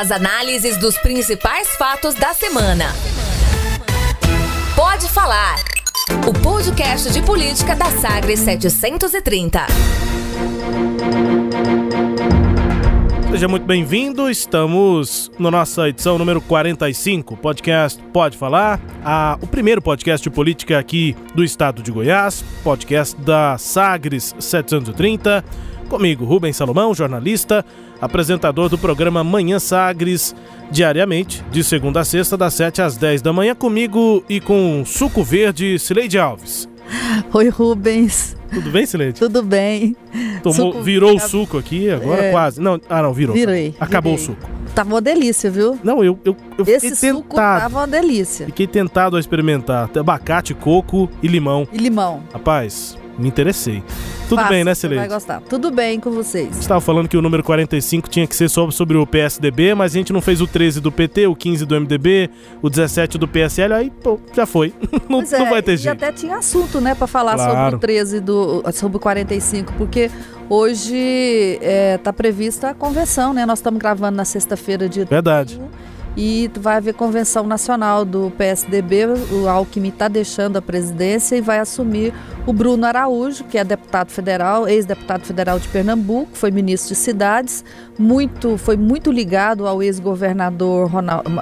As análises dos principais fatos da semana. Pode falar. O podcast de política da Sagres 730. Seja muito bem-vindo. Estamos na nossa edição número 45, podcast Pode Falar, a, o primeiro podcast de política aqui do estado de Goiás, podcast da Sagres 730. Comigo, Rubens Salomão, jornalista, apresentador do programa Manhã Sagres, diariamente, de segunda a sexta, das 7 às 10 da manhã, comigo e com Suco Verde, Sileide Alves. Oi, Rubens. Tudo bem, Sileide? Tudo bem. Tomou, suco, virou o suco aqui, agora é, quase. Não, ah, não, virou. Virei. Acabou virei. o suco. Tava uma delícia, viu? Não, eu, eu, eu Esse fiquei suco tentado. tava uma delícia. Fiquei tentado a experimentar abacate, coco e limão. E limão. Rapaz, me interessei. Tudo Fácil, bem, né, Celeste? vai gostar. Tudo bem com vocês. Você estava falando que o número 45 tinha que ser só sobre o PSDB, mas a gente não fez o 13 do PT, o 15 do MDB, o 17 do PSL, aí pô, já foi. não, é, não vai ter e jeito. até tinha assunto, né, pra falar Claro. sobre o 13 do. sobre o 45, porque hoje é, tá prevista a convenção, né? Nós estamos gravando na sexta-feira, dia Verdade. 31, E vai haver convenção nacional do PSDB. O Alckmin está deixando a presidência e vai assumir o Bruno Araújo, que é deputado federal, ex-deputado federal de Pernambuco, foi ministro de cidades, muito, foi muito ligado ao ex-governador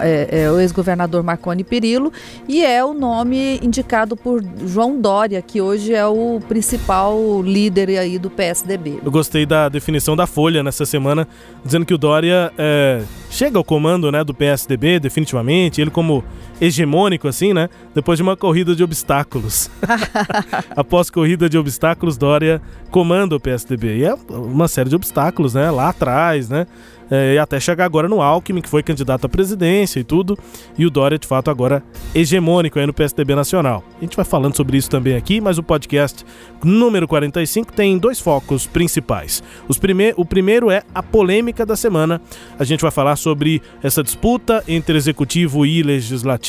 é, é, o ex-governador Marconi Perillo e é o nome indicado por João Dória, que hoje é o principal líder aí do PSDB. Eu gostei da definição da Folha nessa semana, dizendo que o Dória é, chega ao comando né, do PSDB, definitivamente, ele como hegemônico, assim, né? Depois de uma corrida de obstáculos. Após corrida de obstáculos, Dória comanda o PSDB. E é uma série de obstáculos, né? Lá atrás, né? É, e até chegar agora no Alckmin, que foi candidato à presidência e tudo. E o Dória, de fato, agora hegemônico aí no PSDB nacional. A gente vai falando sobre isso também aqui, mas o podcast número 45 tem dois focos principais. Os prime o primeiro é a polêmica da semana. A gente vai falar sobre essa disputa entre executivo e legislativo,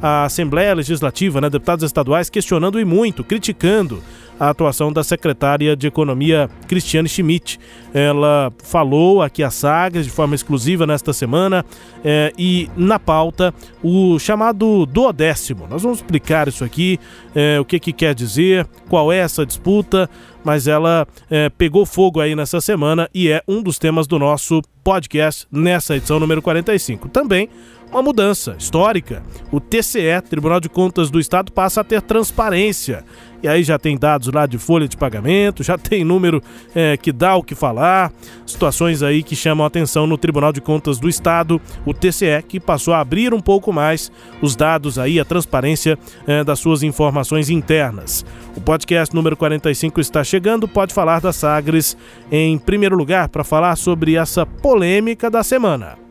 a Assembleia Legislativa, né, deputados estaduais questionando e muito, criticando a atuação da secretária de Economia Cristiane Schmidt. Ela falou aqui a Sagres de forma exclusiva nesta semana eh, e na pauta o chamado duodécimo. Nós vamos explicar isso aqui, eh, o que, que quer dizer, qual é essa disputa, mas ela eh, pegou fogo aí nessa semana e é um dos temas do nosso podcast nessa edição número 45. Também uma mudança histórica. O TCE, Tribunal de Contas do Estado, passa a ter transparência. E aí já tem dados lá de folha de pagamento, já tem número eh, que dá o que falar, situações aí que chamam a atenção no Tribunal de Contas do Estado, o TCE, que passou a abrir um pouco mais os dados aí, a transparência eh, das suas informações internas. O podcast número 45 está chegando, pode falar da Sagres em primeiro lugar para falar sobre essa polêmica da semana.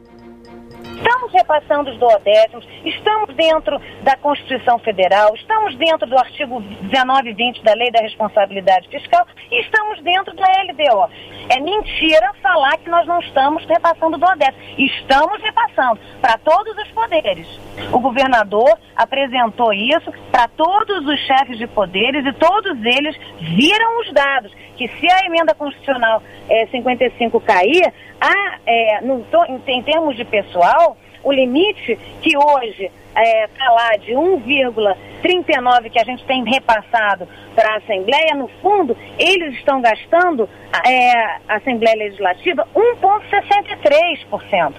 Estamos repassando os duodécimos, estamos dentro da Constituição Federal, estamos dentro do artigo 19 e 20 da Lei da Responsabilidade Fiscal e estamos dentro da LDO. É mentira falar que nós não estamos repassando o duodécimo. Estamos repassando para todos os poderes. O governador apresentou isso para todos os chefes de poderes e todos eles viram os dados. Que se a emenda constitucional eh, 55 cair, há, eh, no em, em termos de pessoal, o limite que hoje está lá de 1,39 que a gente tem repassado para a Assembleia, no fundo, eles estão gastando, é, a Assembleia Legislativa, 1,63%,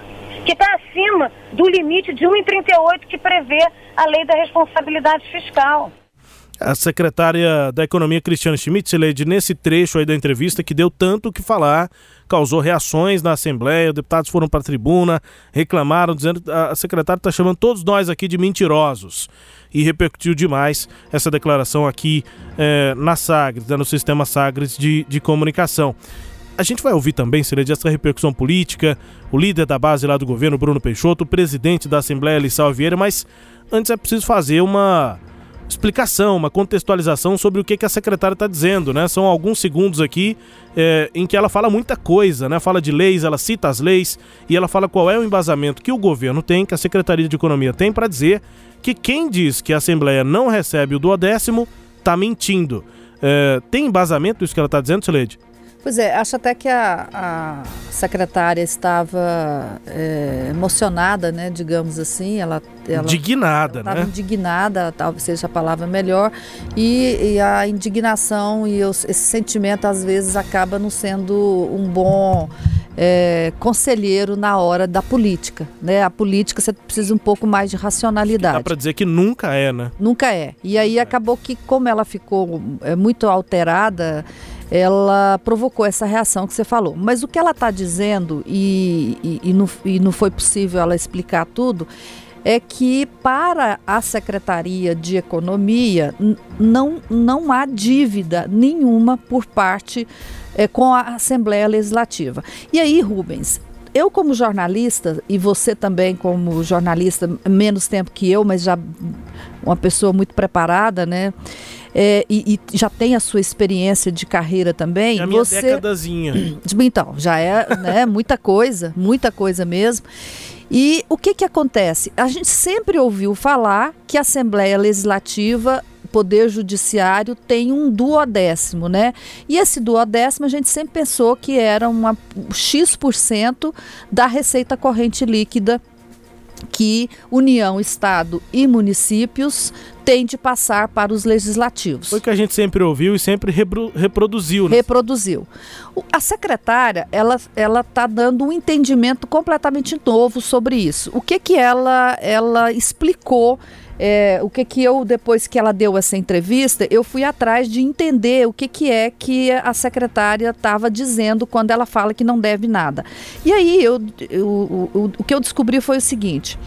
que está acima do limite de 1,38 que prevê a lei da responsabilidade fiscal. A secretária da Economia, Cristiane Schmidt, Leide, nesse trecho aí da entrevista que deu tanto o que falar, causou reações na Assembleia, deputados foram para a tribuna, reclamaram, dizendo que a secretária está chamando todos nós aqui de mentirosos. E repercutiu demais essa declaração aqui eh, na Sagres, né, no sistema Sagres de, de comunicação. A gente vai ouvir também, Cileide, essa repercussão política, o líder da base lá do governo, Bruno Peixoto, o presidente da Assembleia, Lissau Vieira, mas antes é preciso fazer uma explicação, uma contextualização sobre o que, a secretária está dizendo, né? São alguns segundos aqui é, em que ela fala muita coisa, né? Fala de leis, ela cita as leis e ela fala qual é o embasamento que o governo tem, que a Secretaria de Economia tem para dizer que quem diz que a Assembleia não recebe o duodécimo está mentindo. É, tem embasamento isso que ela está dizendo, Sileide? Pois é, acho até que a, a secretária estava é, emocionada, né, digamos assim, ela... ela indignada, ela né? indignada, talvez seja a palavra melhor, e, e a indignação e os, esse sentimento às vezes acaba não sendo um bom é, conselheiro na hora da política. Né? A política você precisa um pouco mais de racionalidade. Dá para dizer que nunca é, né? Nunca é. E aí acabou que, como ela ficou é, muito alterada, ela provocou essa reação que você falou. Mas o que ela está dizendo, e, e, e, não, e não foi possível ela explicar tudo, é que para a Secretaria de Economia não, não há dívida nenhuma por parte é, com a Assembleia Legislativa. E aí, Rubens, eu como jornalista e você também como jornalista menos tempo que eu, mas já uma pessoa muito preparada, né? É, e, e, já tem a sua experiência de carreira também. É a minha você... décadazinha. Então, já é né, muita coisa, muita coisa mesmo. E o que, que acontece? A gente sempre ouviu falar que a Assembleia Legislativa Poder Judiciário tem um duodécimo, né? E esse duodécimo a gente sempre pensou que era uma X% da receita corrente líquida que União, Estado e municípios têm de passar para os legislativos. Foi o que a gente sempre ouviu e sempre reproduziu. Né? Reproduziu. A secretária, ela ela está dando um entendimento completamente novo sobre isso. O que que ela ela explicou é, o que que eu, depois que ela deu essa entrevista, eu fui atrás de entender o que que é que a secretária estava dizendo quando ela fala que não deve nada. E aí, eu, eu, o, o que eu descobri foi o seguinte,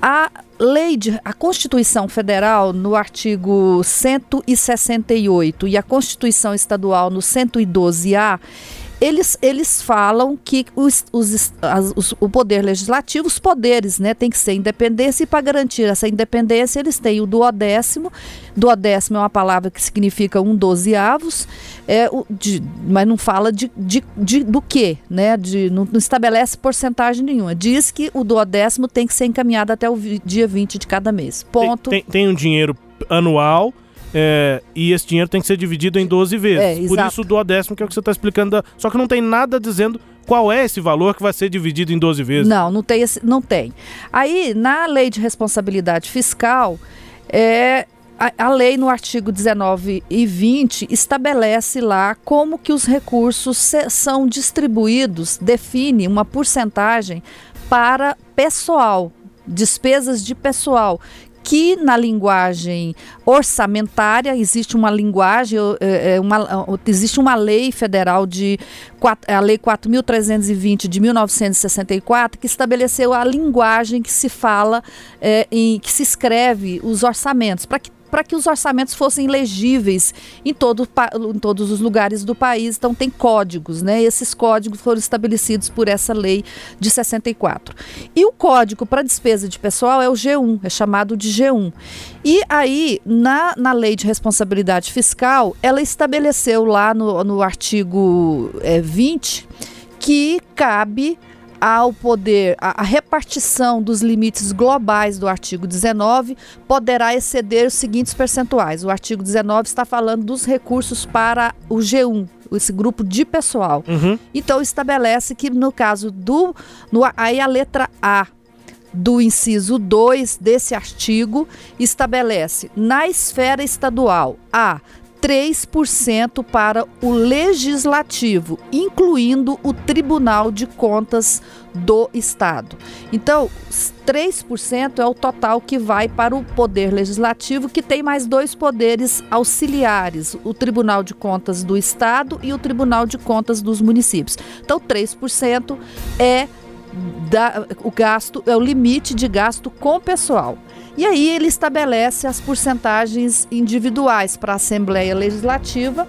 a lei de, a Constituição Federal no artigo 168 e a Constituição Estadual no 112A eles, eles falam que os, os, as, os, o poder legislativo, os poderes, né, tem que ser independência e para garantir essa independência eles têm o duodécimo. Duodécimo é uma palavra que significa um dozeavos, é, o, de, mas não fala de, de, de do que, né? De, não, não, estabelece porcentagem nenhuma. Diz que o duodécimo tem que ser encaminhado até o dia 20 de cada mês. Ponto. Tem, tem, tem um dinheiro anual é, e esse dinheiro tem que ser dividido em 12 vezes. É, Por isso o duodécimo, que é o que você está explicando. Da... Só que não tem nada dizendo qual é esse valor que vai ser dividido em 12 vezes. Não, não tem. Esse, não tem. Aí, na lei de responsabilidade fiscal, é, a, a, lei no artigo 19 e 20 estabelece lá como que os recursos se, são distribuídos, define uma porcentagem para pessoal, despesas de pessoal, que na linguagem orçamentária existe uma linguagem, é, é, uma, existe uma lei federal de a lei 4.320 de 1964 que estabeleceu a linguagem que se fala é, em que se escreve os orçamentos para que para que os orçamentos fossem legíveis em, todo, em todos os lugares do país. Então, tem códigos, né? Esses códigos foram estabelecidos por essa lei de 64. E o código para despesa de pessoal é o G1, é chamado de G1. E aí, na, na lei de responsabilidade fiscal, ela estabeleceu lá no, no artigo é, 20 que cabe ao poder, a, a, repartição dos limites globais do artigo 19 poderá exceder os seguintes percentuais. O artigo 19 está falando dos recursos para o G1, esse grupo de pessoal. Uhum. Então estabelece que no caso do, no, aí a letra A do inciso 2 desse artigo estabelece na esfera estadual a 3% para o legislativo, incluindo o Tribunal de Contas do Estado. Então, 3% é o total que vai para o Poder Legislativo, que tem mais dois poderes auxiliares: o Tribunal de Contas do Estado e o Tribunal de Contas dos municípios. Então, 3% é da, o gasto, é o limite de gasto com pessoal. E aí ele estabelece as porcentagens individuais para a Assembleia Legislativa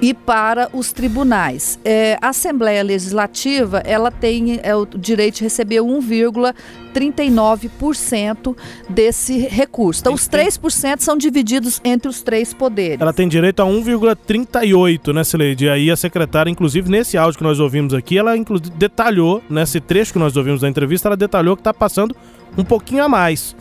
e para os tribunais. É, a Assembleia Legislativa ela tem é, o direito de receber 1,39% desse recurso. Então, os 3% são divididos entre os três poderes. Ela tem direito a 1,38%, né, Sileide? E aí a secretária, inclusive, nesse áudio que nós ouvimos aqui, ela detalhou, nesse trecho que nós ouvimos da entrevista, ela detalhou que está passando um pouquinho a mais.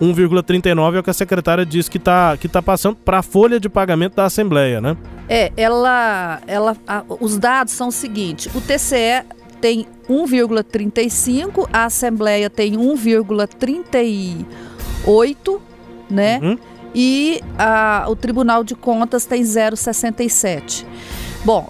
1,39 é o que a secretária disse que está que tá passando para a folha de pagamento da Assembleia, né? É, ela, ela, a, os dados são o seguinte: o TCE tem 1,35, a Assembleia tem 1,38, né? Uhum. E a, o Tribunal de Contas tem 0,67. Bom,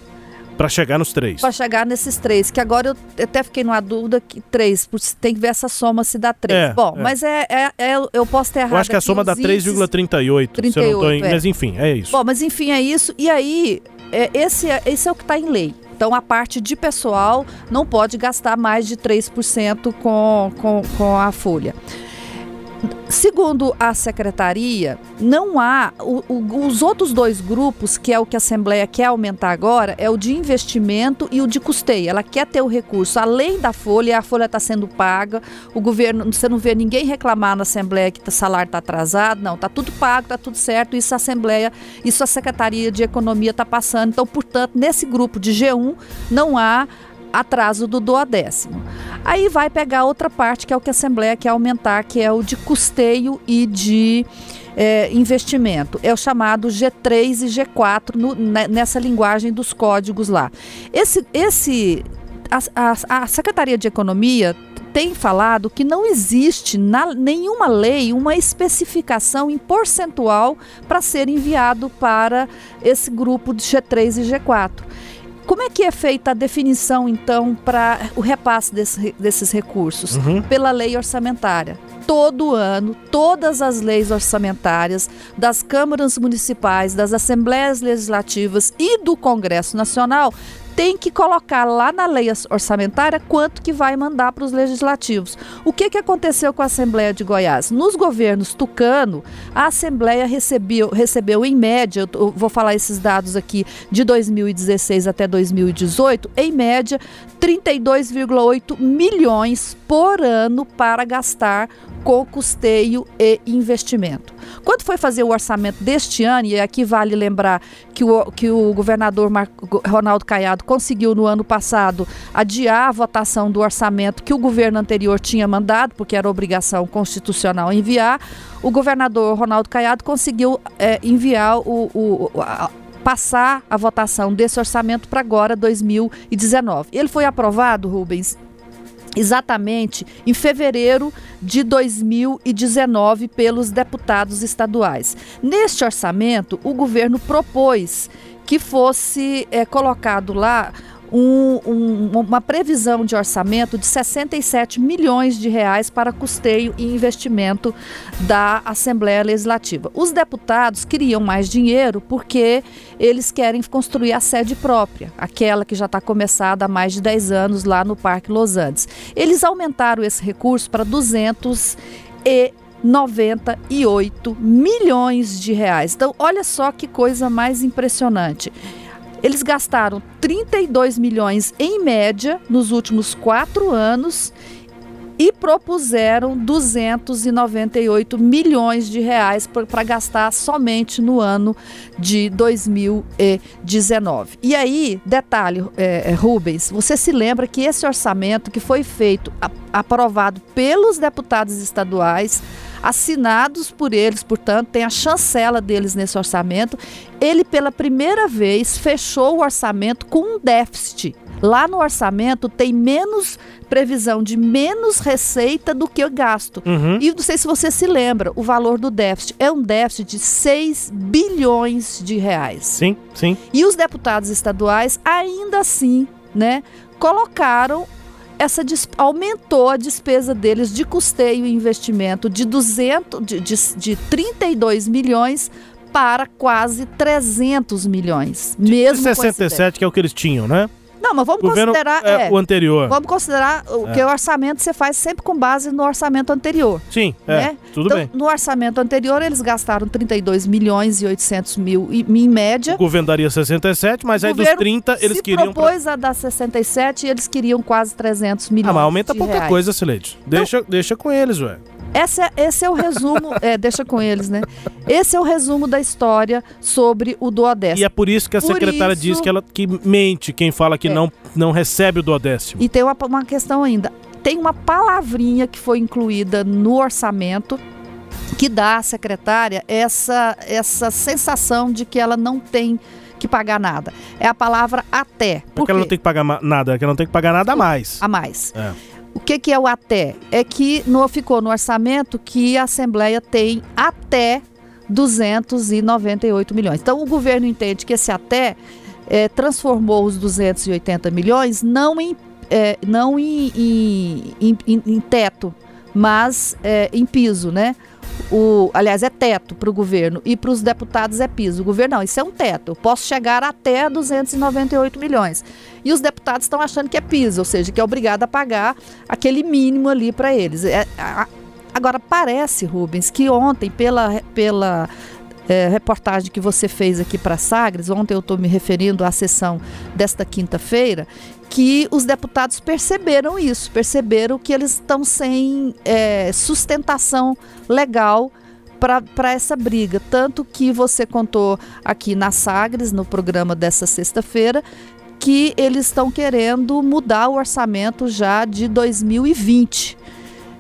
para chegar nos três. Para chegar nesses três, que agora eu até fiquei numa dúvida que três, tem que ver essa soma se dá três. É, Bom, é. mas é, é, é, eu posso ter errado. Eu acho que a soma dá 3,38. Em... Mas enfim, é isso. Bom, mas enfim, é isso. E aí, é, esse, é, esse é o que está em lei. Então, a parte de pessoal não pode gastar mais de 3% com, com, com a folha. Segundo a secretaria, não há. O, o, os outros dois grupos, que é o que a Assembleia quer aumentar agora, é o de investimento e o de custeio. Ela quer ter o recurso além da folha, a folha está sendo paga, o governo, você não vê ninguém reclamar na Assembleia que o salário está atrasado, não, está tudo pago, está tudo certo, isso a Assembleia, isso a Secretaria de Economia está passando. Então, portanto, nesse grupo de G1 não há atraso do duodécimo. Aí vai pegar outra parte, que é o que a Assembleia quer aumentar, que é o de custeio e de é, investimento. É o chamado G3 e G4 no, nessa linguagem dos códigos lá. Esse, esse, a, a, a Secretaria de Economia tem falado que não existe na nenhuma lei uma especificação em percentual para ser enviado para esse grupo de G3 e G4. Como é que é feita a definição, então, para o repasse desse, desses recursos? Uhum. Pela lei orçamentária. Todo ano, todas as leis orçamentárias das câmaras municipais, das assembleias legislativas e do Congresso Nacional tem que colocar lá na lei orçamentária quanto que vai mandar para os legislativos. O que, que aconteceu com a Assembleia de Goiás? Nos governos Tucano, a Assembleia recebeu, recebeu em média, eu vou falar esses dados aqui, de 2016 até 2018, em média, 32,8 milhões por ano para gastar com custeio e investimento. Quando foi fazer o orçamento deste ano, e aqui vale lembrar que o, que o governador Marco, Ronaldo Caiado conseguiu no ano passado adiar a votação do orçamento que o governo anterior tinha mandado, porque era obrigação constitucional enviar, o governador Ronaldo Caiado conseguiu é, enviar o, o a, passar a votação desse orçamento para agora, 2019. Ele foi aprovado, Rubens, exatamente em fevereiro de 2019 pelos deputados estaduais. Neste orçamento, o governo propôs que fosse é, colocado lá um, um, uma previsão de orçamento de 67 milhões de reais para custeio e investimento da Assembleia Legislativa. Os deputados queriam mais dinheiro porque eles querem construir a sede própria, aquela que já está começada há mais de 10 anos lá no Parque Los Andes. Eles aumentaram esse recurso para 200 e 98 milhões de reais. Então, olha só que coisa mais impressionante. Eles gastaram 32 milhões em média nos últimos quatro anos e propuseram 298 milhões de reais para gastar somente no ano de 2019. E aí, detalhe, é, é, Rubens, você se lembra que esse orçamento que foi feito, aprovado pelos deputados estaduais, assinados por eles, portanto, tem a chancela deles nesse orçamento. Ele, pela primeira vez, fechou o orçamento com um déficit. Lá no orçamento tem menos previsão de menos receita do que o gasto. Uhum. E não sei se você se lembra, o valor do déficit é um déficit de 6 bilhões de reais. Sim, sim. E os deputados estaduais ainda assim, né, colocaram essa aumentou a despesa deles de custeio e investimento de 200 de, de, de 32 milhões para quase 300 milhões. Mesmo de 67 que é o que eles tinham, né? Não, mas vamos Governo considerar. É, é, o anterior. Vamos considerar o é. que o orçamento você faz sempre com base no orçamento anterior. Sim, é. Né? Tudo então, bem. No orçamento anterior, eles gastaram 32 milhões e 800 mil em média. O governo daria 67, mas o aí dos 30 eles se queriam. propôs pra... a dar 67 e eles queriam quase 300 milhões. Ah, mas aumenta pouca reais. coisa, Silete. Deixa, então, deixa com eles, ué. Esse é, esse é o resumo, é, deixa com eles, né? Esse é o resumo da história sobre o duodécimo. E é por isso que a por secretária isso... diz que ela que mente quem fala que é. não, não recebe o duodécimo. E tem uma, uma questão ainda. Tem uma palavrinha que foi incluída no orçamento que dá à secretária essa, essa sensação de que ela não tem que pagar nada. É a palavra até. Porque ela não tem que pagar nada, que ela não tem que pagar nada a mais. A mais. É. O que, que é o até? É que no, ficou no orçamento que a Assembleia tem até 298 milhões. Então o governo entende que esse até é, transformou os 280 milhões não em, é, não em, em, em, em teto, mas é, em piso, né? O, aliás, é teto para o governo e para os deputados é piso. O governo não, isso é um teto. Eu posso chegar até 298 milhões. E os deputados estão achando que é piso, ou seja, que é obrigado a pagar aquele mínimo ali para eles. É, a, agora, parece, Rubens, que ontem, pela, pela é, reportagem que você fez aqui para Sagres, ontem eu estou me referindo à sessão desta quinta-feira, que os deputados perceberam isso, perceberam que eles estão sem é, sustentação legal para essa briga. Tanto que você contou aqui na Sagres, no programa dessa sexta-feira, que eles estão querendo mudar o orçamento já de 2020.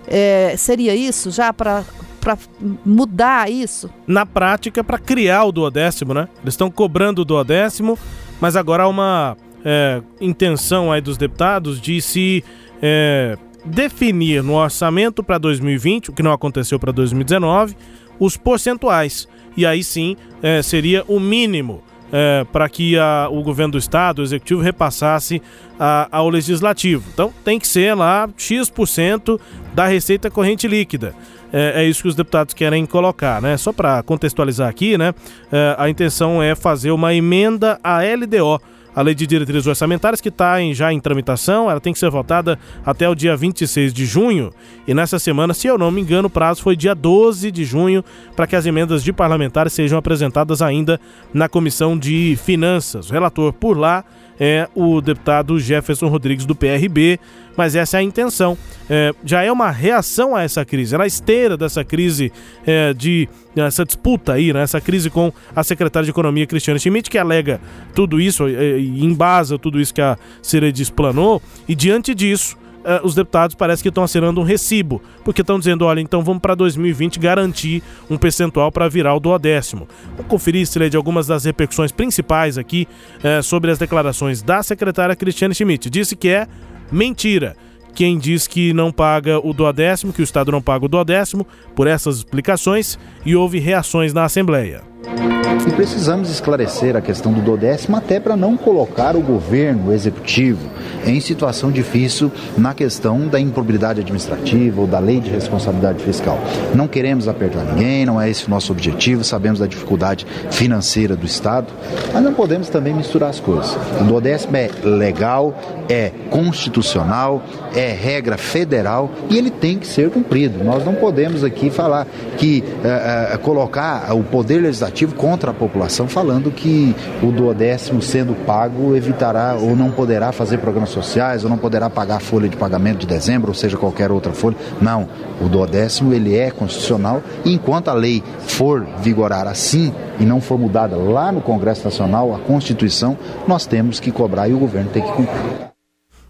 É, seria isso já para para mudar isso? Na prática, para criar o duodécimo, né? Eles estão cobrando o duodécimo, mas agora há uma é, intenção aí dos deputados de se é, definir no orçamento para 2020, o que não aconteceu para 2019, os percentuais. E aí sim é, seria o mínimo é, para que a, o governo do estado, o executivo, repassasse a, ao legislativo. Então tem que ser lá X% da receita corrente líquida é, é isso que os deputados querem colocar, né? Só para contextualizar aqui, né? É, a intenção é fazer uma emenda à LDO a Lei de Diretrizes Orçamentárias, que está já em tramitação, ela tem que ser votada até o dia 26 de junho. E nessa semana, se eu não me engano, o prazo foi dia 12 de junho para que as emendas de parlamentares sejam apresentadas ainda na Comissão de Finanças. O relator por lá é o deputado Jefferson Rodrigues do PRB, mas essa é a intenção. É, já é uma reação a essa crise, é na esteira dessa crise é, de essa disputa aí, né, essa crise com a secretária de Economia Cristiane Schmidt, que alega tudo isso é, e embasa tudo isso que a Ciredes planou, e diante disso uh, os deputados parece que estão assinando um recibo, porque estão dizendo, olha, então vamos para 2020 garantir um percentual para virar o duodécimo. Vamos conferir, de algumas das repercussões principais aqui uh, sobre as declarações da secretária Cristiane Schmidt. Disse que é mentira quem diz que não paga o duodécimo, que o Estado não paga o duodécimo, por essas explicações, e houve reações na Assembleia. E precisamos esclarecer a questão do dodécimo até para não colocar o governo, o executivo, em situação difícil na questão da improbidade administrativa ou da lei de responsabilidade fiscal. Não queremos apertar ninguém, não é esse o nosso objetivo, sabemos da dificuldade financeira do Estado, mas não podemos também misturar as coisas. O dodécimo é legal, é constitucional, é regra federal e ele tem que ser cumprido. Nós não podemos aqui falar que uh, uh, colocar o poder legislativo contra a população, falando que o duodécimo sendo pago evitará ou não poderá fazer programas sociais ou não poderá pagar a folha de pagamento de dezembro, ou seja, qualquer outra folha. Não, o duodécimo ele é constitucional e enquanto a lei for vigorar assim e não for mudada lá no Congresso Nacional, a Constituição, nós temos que cobrar e o governo tem que cumprir.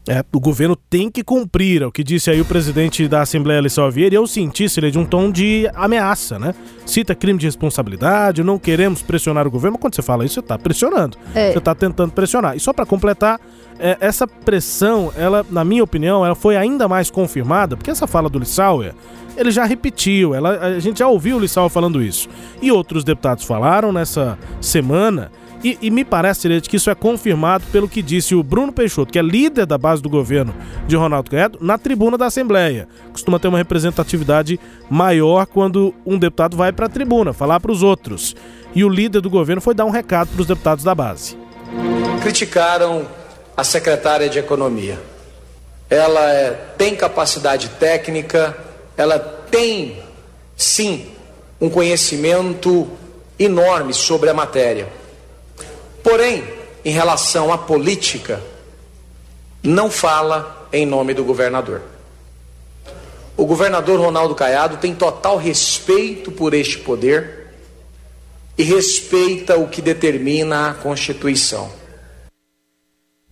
É, o governo tem que cumprir, é o que disse aí o presidente da Assembleia, Alessandro Vieira, e eu senti, seria de um tom de ameaça, né? Cita crime de responsabilidade, não queremos pressionar o governo, mas quando você fala isso, você está pressionando, é. você está tentando pressionar. E só para completar, é, essa pressão, ela, na minha opinião, ela foi ainda mais confirmada, porque essa fala do Lissauer, ele já repetiu, ela, a gente já ouviu o Lissauer falando isso. E outros deputados falaram nessa semana e, e, me parece, Lete, que isso é confirmado pelo que disse o Bruno Peixoto, que é líder da base do governo de Ronaldo Caiado, na tribuna da Assembleia. Costuma ter uma representatividade maior quando um deputado vai para a tribuna, falar para os outros. E o líder do governo foi dar um recado para os deputados da base. Criticaram a secretária de Economia. Ela é, tem capacidade técnica, ela tem, sim, um conhecimento enorme sobre a matéria Porém, em relação à política, não fala em nome do governador. O governador Ronaldo Caiado tem total respeito por este poder e respeita o que determina a Constituição.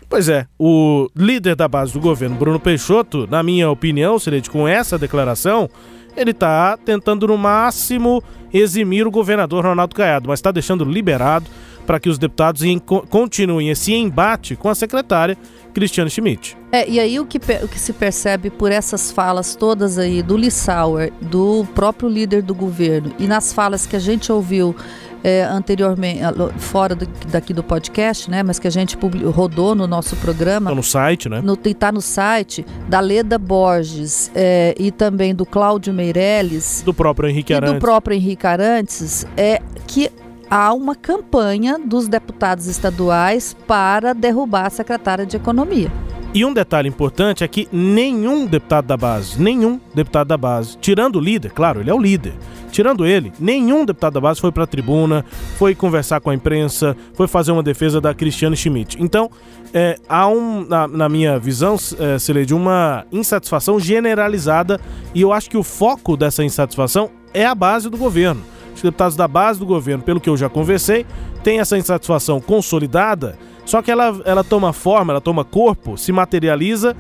Pois é, o líder da base do governo, Bruno Peixoto, na minha opinião, seria com essa declaração, ele está tentando no máximo eximir o governador Ronaldo Caiado, mas está deixando liberado para que os deputados continuem esse embate com a secretária Cristiane Schmidt. É, e aí o que, o que se percebe por essas falas todas aí do Lissauer, do próprio líder do governo e nas falas que a gente ouviu é, anteriormente, fora do, daqui do podcast, né? Mas que a gente rodou no nosso programa. Tá no site, né? No, tá no site da Leda Borges é, e também do Cláudio Meirelles. Do próprio Henrique Arantes. E do próprio Henrique Arantes, é que há uma campanha dos deputados estaduais para derrubar a secretária de Economia. E um detalhe importante é que nenhum deputado da base, nenhum deputado da base, tirando o líder, claro, ele é o líder, tirando ele, nenhum deputado da base foi para a tribuna, foi conversar com a imprensa, foi fazer uma defesa da Cristiane Schmidt. Então, é, há um, na, na, minha visão, é, de uma insatisfação generalizada e eu acho que o foco dessa insatisfação é a base do governo. Os deputados da base do governo, pelo que eu já conversei, têm essa insatisfação consolidada só que ela, ela toma forma, ela toma corpo, se materializa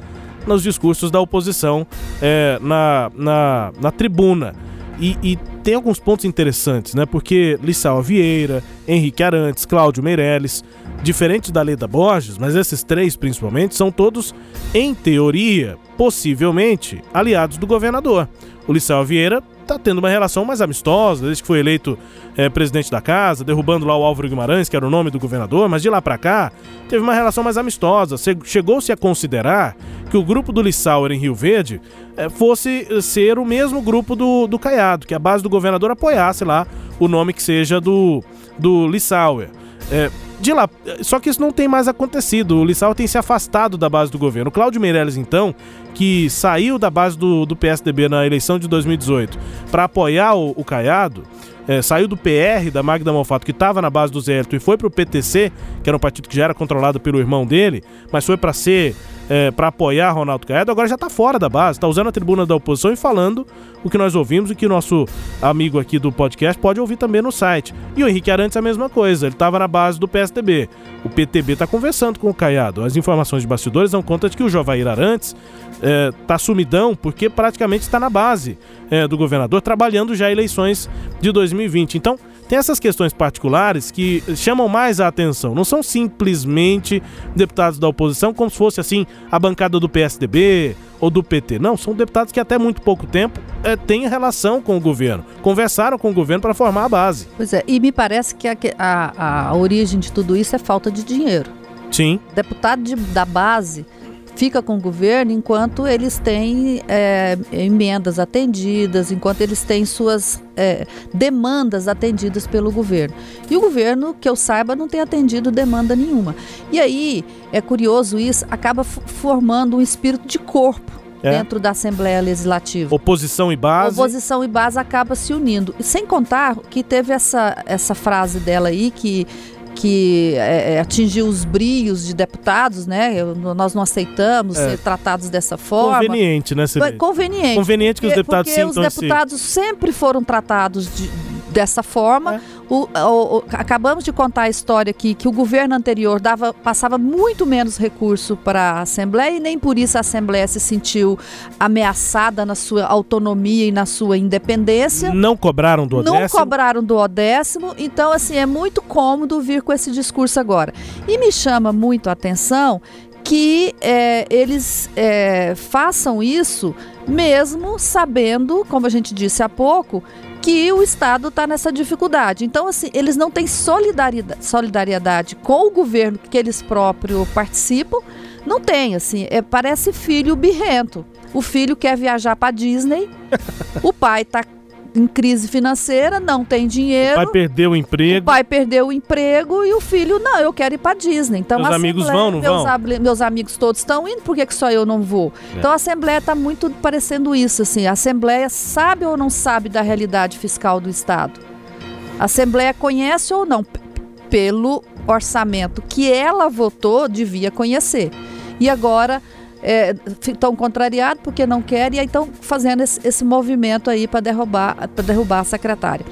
nos discursos da oposição é, na, na, na tribuna. E, e, tem alguns pontos interessantes, né? Porque Lissau Vieira, Henrique Arantes, Cláudio Meirelles, diferente da Leda Borges, mas esses três principalmente, são todos, em teoria, possivelmente, aliados do governador. O Lissau Vieira está tendo uma relação mais amistosa, desde que foi eleito é, presidente da casa, derrubando lá o Álvaro Guimarães, que era o nome do governador, mas de lá para cá teve uma relação mais amistosa. Chegou-se a considerar que o grupo do Lissauer em Rio Verde é, fosse ser o mesmo grupo do, do Caiado, que a base do governador apoiasse lá o nome que seja do, do Lissauer. É, de lá. Só que isso não tem mais acontecido. O Lissau tem se afastado da base do governo. Cláudio Meirelles, então, que saiu da base do, do PSDB na eleição de 2018 para apoiar o, o Caiado, é, saiu do PR, da Magda Malfato, que estava na base do Zé Elton, e foi para o PTC, que era um partido que já era controlado pelo irmão dele, mas foi para ser é, para apoiar Ronaldo Caiado, agora já está fora da base, está usando a tribuna da oposição e falando o que nós ouvimos e que o nosso amigo aqui do podcast pode ouvir também no site. E o Henrique Arantes a mesma coisa, ele estava na base do PSDB. O PTB está conversando com o Caiado. As informações de bastidores dão conta de que o Jovair Arantes está é, sumidão porque praticamente está na base é, do governador, trabalhando já eleições de 2020. Então, tem essas questões particulares que chamam mais a atenção. Não são simplesmente deputados da oposição, como se fosse assim a bancada do PSDB ou do PT. Não, são deputados que até muito pouco tempo é, têm relação com o governo, conversaram com o governo para formar a base. Pois é, e me parece que a, a, a origem de tudo isso é falta de dinheiro. Sim. Deputado de, da base fica com o governo enquanto eles têm é, emendas atendidas, enquanto eles têm suas é, demandas atendidas pelo governo. E o governo, que eu saiba, não tem atendido demanda nenhuma. E aí, é curioso isso, acaba formando um espírito de corpo. É. dentro da Assembleia Legislativa. Oposição e base. Oposição e base acaba se unindo. E sem contar que teve essa, essa frase dela aí que que é, é, atingiu os brios de deputados, né? Eu, nós não aceitamos é. ser tratados dessa forma. Conveniente, né, Cibete? Conveniente. Conveniente que os deputados porque sintam os deputados sempre foram tratados de, dessa forma. É. O, o, o, acabamos de contar a história aqui que o governo anterior dava, passava muito menos recurso para a Assembleia e nem por isso a Assembleia se sentiu ameaçada na sua autonomia e na sua independência. Não cobraram do odécimo? Não cobraram do odécimo, então assim, é muito cômodo vir com esse discurso agora. E me chama muito a atenção que é, eles é, façam isso mesmo sabendo, como a gente disse há pouco, que o Estado está nessa dificuldade. Então, assim, eles não têm solidariedade, solidariedade com o governo que eles próprios participam. Não tem, assim, é, parece filho birrento. O filho quer viajar para Disney, o pai está em crise financeira, não tem dinheiro. O pai perdeu o emprego. O pai perdeu o emprego e o filho, não, eu quero ir para Disney. Então, meus amigos vão, não meus, vão? Meus amigos todos estão indo, por que, que só eu não vou? É. Então a Assembleia está muito parecendo isso, assim. A Assembleia sabe ou não sabe da realidade fiscal do Estado? A Assembleia conhece ou não? Pelo orçamento que ela votou, devia conhecer. E agora estão é, contrariados porque não querem e estão fazendo esse, esse, movimento aí para derrubar, derrubar a secretária.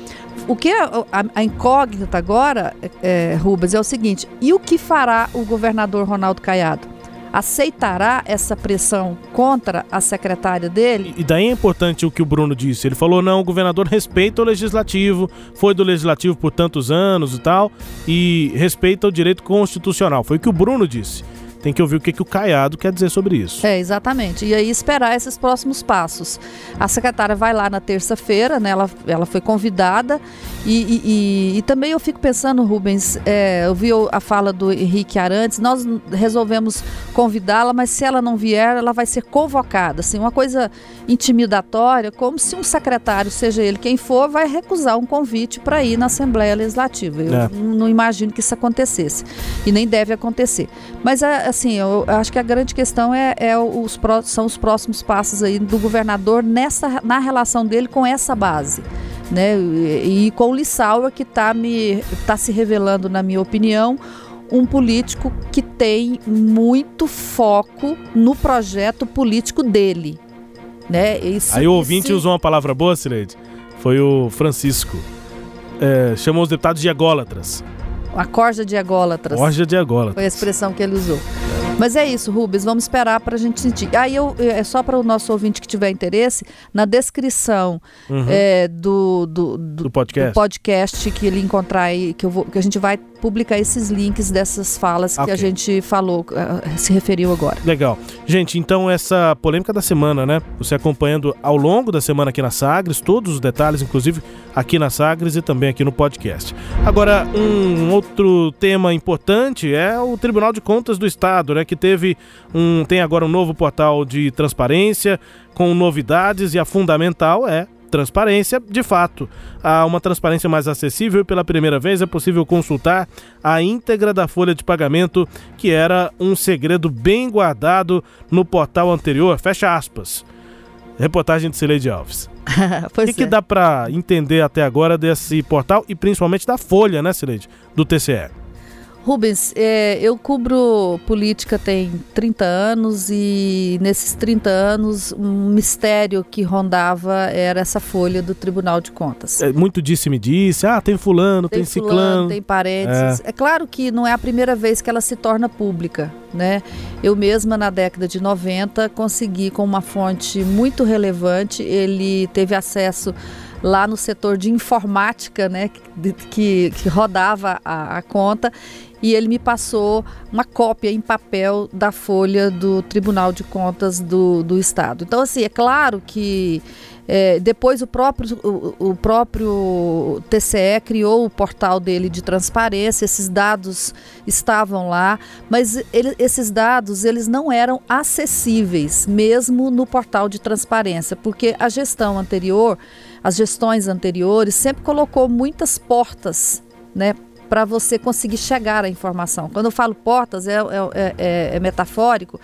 O que a, a, a incógnita agora, é, Rubens, é o seguinte: e o que fará o governador Ronaldo Caiado? aceitará essa pressão contra a secretária dele? E daí é importante o que o Bruno disse. Ele falou: não, o governador respeita o legislativo, foi do legislativo por tantos anos e tal, e respeita o direito constitucional. Foi o que o Bruno disse tem que ouvir o que, que o Caiado quer dizer sobre isso. É, exatamente. E aí esperar esses próximos passos. A secretária vai lá na terça-feira, né? Ela, ela foi convidada. E, e, e, também eu fico pensando, Rubens, é, eu vi a fala do Henrique Arantes, nós resolvemos convidá-la, mas se ela não vier, ela vai ser convocada. Assim, uma coisa intimidatória, como se um secretário, seja ele quem for, vai recusar um convite para ir na Assembleia Legislativa. Eu é. não imagino que isso acontecesse. E nem deve acontecer. Mas é, assim, eu acho que a grande questão é, é os, são os próximos passos aí do governador nessa, na relação dele com essa base. Né? E, e com o Lissauer, que está tá se revelando, na minha opinião, um político que tem muito foco no projeto político dele. Né? Isso, Aí o ouvinte usou uma palavra boa, Cileide. Foi o Francisco. É, chamou os deputados de ególatras. A corja de ególatras. Corja de ególatras. Foi a expressão que ele usou. Mas é isso, Rubens, vamos esperar para a gente sentir. Aí eu, é só para o nosso ouvinte que tiver interesse, na descrição uhum. é, do, do, do, do, podcast. do podcast que ele encontrar aí, que, eu vou, que a gente vai publicar esses links dessas falas okay. que a gente falou, uh, se referiu agora. Legal. Gente, então essa polêmica da semana, né? Você acompanhando ao longo da semana aqui na Sagres, todos os detalhes, inclusive aqui na Sagres e também aqui no podcast. Agora, um outro tema importante é o Tribunal de Contas do Estado, né? que teve um tem agora um novo portal de transparência com novidades e a fundamental é transparência, de fato. Há uma transparência mais acessível e pela primeira vez é possível consultar a íntegra da folha de pagamento, que era um segredo bem guardado no portal anterior. Fecha aspas. Reportagem de Cileide Alves. o que, é. que dá para entender até agora desse portal e principalmente da folha, né, Cileide? Do TCE. Rubens, é, eu cubro política tem 30 anos e nesses 30 anos um mistério que rondava era essa folha do Tribunal de Contas. É, muito disse-me disse, ah, tem fulano, tem, tem fulano, ciclano. Tem parênteses. É. é claro que não é a primeira vez que ela se torna pública, né? Eu mesma na década de 90 consegui com uma fonte muito relevante, ele teve acesso lá no setor de informática, né, que, que, que rodava a, a, conta, e ele me passou uma cópia em papel da folha do Tribunal de Contas do, do Estado. Então, assim, é claro que é, depois o próprio, o, o, próprio TCE criou o portal dele de transparência, esses dados estavam lá, mas ele, esses dados eles não eram acessíveis, mesmo no portal de transparência, porque a gestão anterior, as gestões anteriores, sempre colocou muitas portas né, para você conseguir chegar à informação. Quando eu falo portas, é, é, é, é, é metafórico,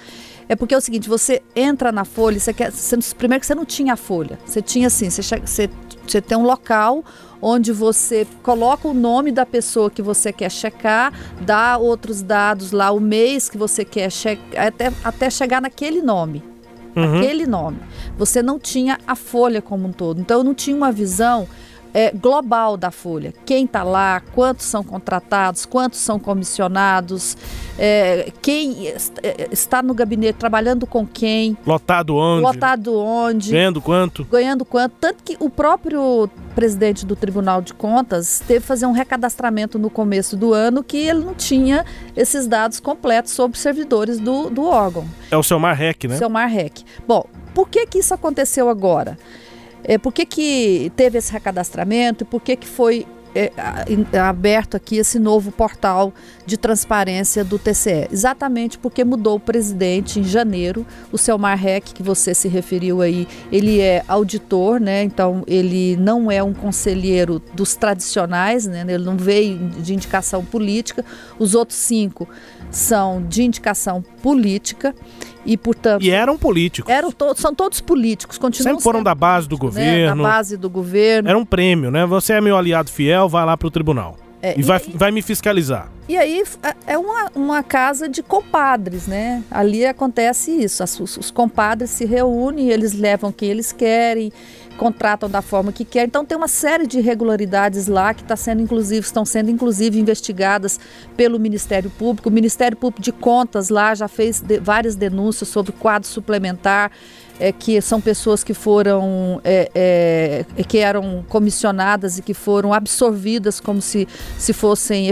é porque é o seguinte, você entra na folha, você quer, você, primeiro que você não tinha a folha, você tinha assim, você, você, você tem um local onde você coloca o nome da pessoa que você quer checar, dá outros dados lá, o mês que você quer checar, até, até chegar naquele nome. Uhum. Aquele nome. Você não tinha a folha como um todo. Então eu não tinha uma visão é, global da Folha. Quem está lá, quantos são contratados, quantos são comissionados, é, quem é, está no gabinete trabalhando com quem. Lotado onde? Lotado onde. Ganhando quanto? Ganhando quanto. Tanto que o próprio presidente do Tribunal de Contas teve que fazer um recadastramento no começo do ano que ele não tinha esses dados completos sobre servidores do, do órgão. É o seu Marrec, né? Seu Marrec. Bom, por que que isso aconteceu agora? É, por que, que teve esse recadastramento e por que, que foi é, aberto aqui esse novo portal de transparência do TCE? Exatamente porque mudou o presidente em janeiro, o Selmar Reck, que você se referiu aí, ele é auditor, né? Então ele não é um conselheiro dos tradicionais, né? Ele não veio de indicação política. Os outros cinco são de indicação política e portanto e eram políticos eram são todos políticos continuam sempre foram da base do governo né? da base do governo era um prêmio né você é meu aliado fiel vai lá para o tribunal É, e, vai, e, vai me fiscalizar. E aí é uma, uma casa de compadres, né? Ali acontece isso. As, os, os compadres se reúnem, eles levam quem eles querem, contratam da forma que querem. Então tem uma série de irregularidades lá que está sendo inclusive estão sendo inclusive investigadas pelo Ministério Público. O Ministério Público de Contas lá já fez de, várias denúncias sobre quadro suplementar é, que são pessoas que foram é, é, que eram comissionadas e que foram absorvidas como se, se fossem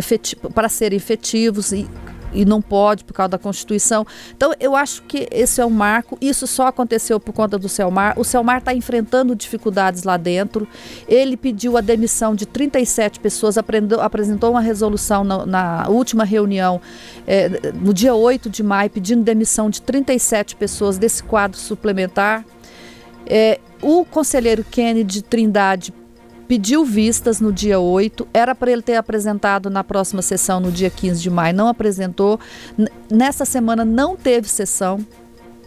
para serem efetivos e e não pode por causa da Constituição. Então, eu acho que esse é um marco. Isso só aconteceu por conta do Selmar. O Selmar está enfrentando dificuldades lá dentro. Ele pediu a demissão de 37 pessoas, aprendeu, apresentou uma resolução na, na última reunião, é, no dia 8 de maio, pedindo demissão de 37 pessoas desse quadro suplementar. É, o conselheiro Kennedy Trindade pediu vistas no dia 8, era para ele ter apresentado na próxima sessão, no dia 15 de maio, não apresentou. Nessa semana não teve sessão,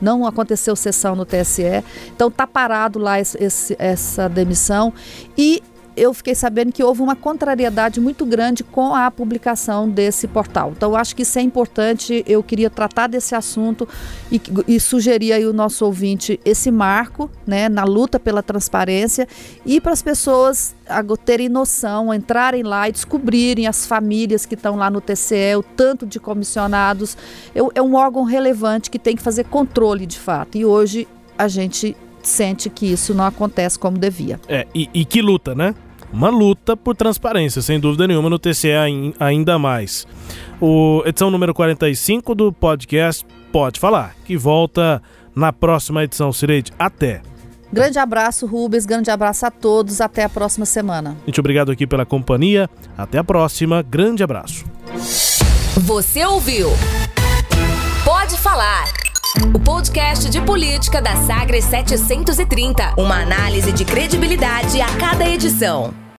não aconteceu sessão no TSE, então está parado lá esse, essa demissão. E eu fiquei sabendo que houve uma contrariedade muito grande com a publicação desse portal. Então, acho que isso é importante. Eu queria tratar desse assunto e, e sugerir aí o nosso ouvinte esse marco né, na luta pela transparência e para as pessoas terem noção, entrarem lá e descobrirem as famílias que estão lá no TCE, o tanto de comissionados. Eu, é um órgão relevante que tem que fazer controle de fato. E hoje a gente sente que isso não acontece como devia. É, e, e que luta, né? Uma luta por transparência, sem dúvida nenhuma, no TCE ainda mais. O edição número 45 do podcast Pode Falar, que volta na próxima edição. Sireide, até! Grande abraço, Rubens. Grande abraço a todos. Até a próxima semana. Muito obrigado aqui pela companhia. Até a próxima. Grande abraço. Você ouviu? Pode falar. O podcast de política da Sagres 730. Uma análise de credibilidade a cada edição.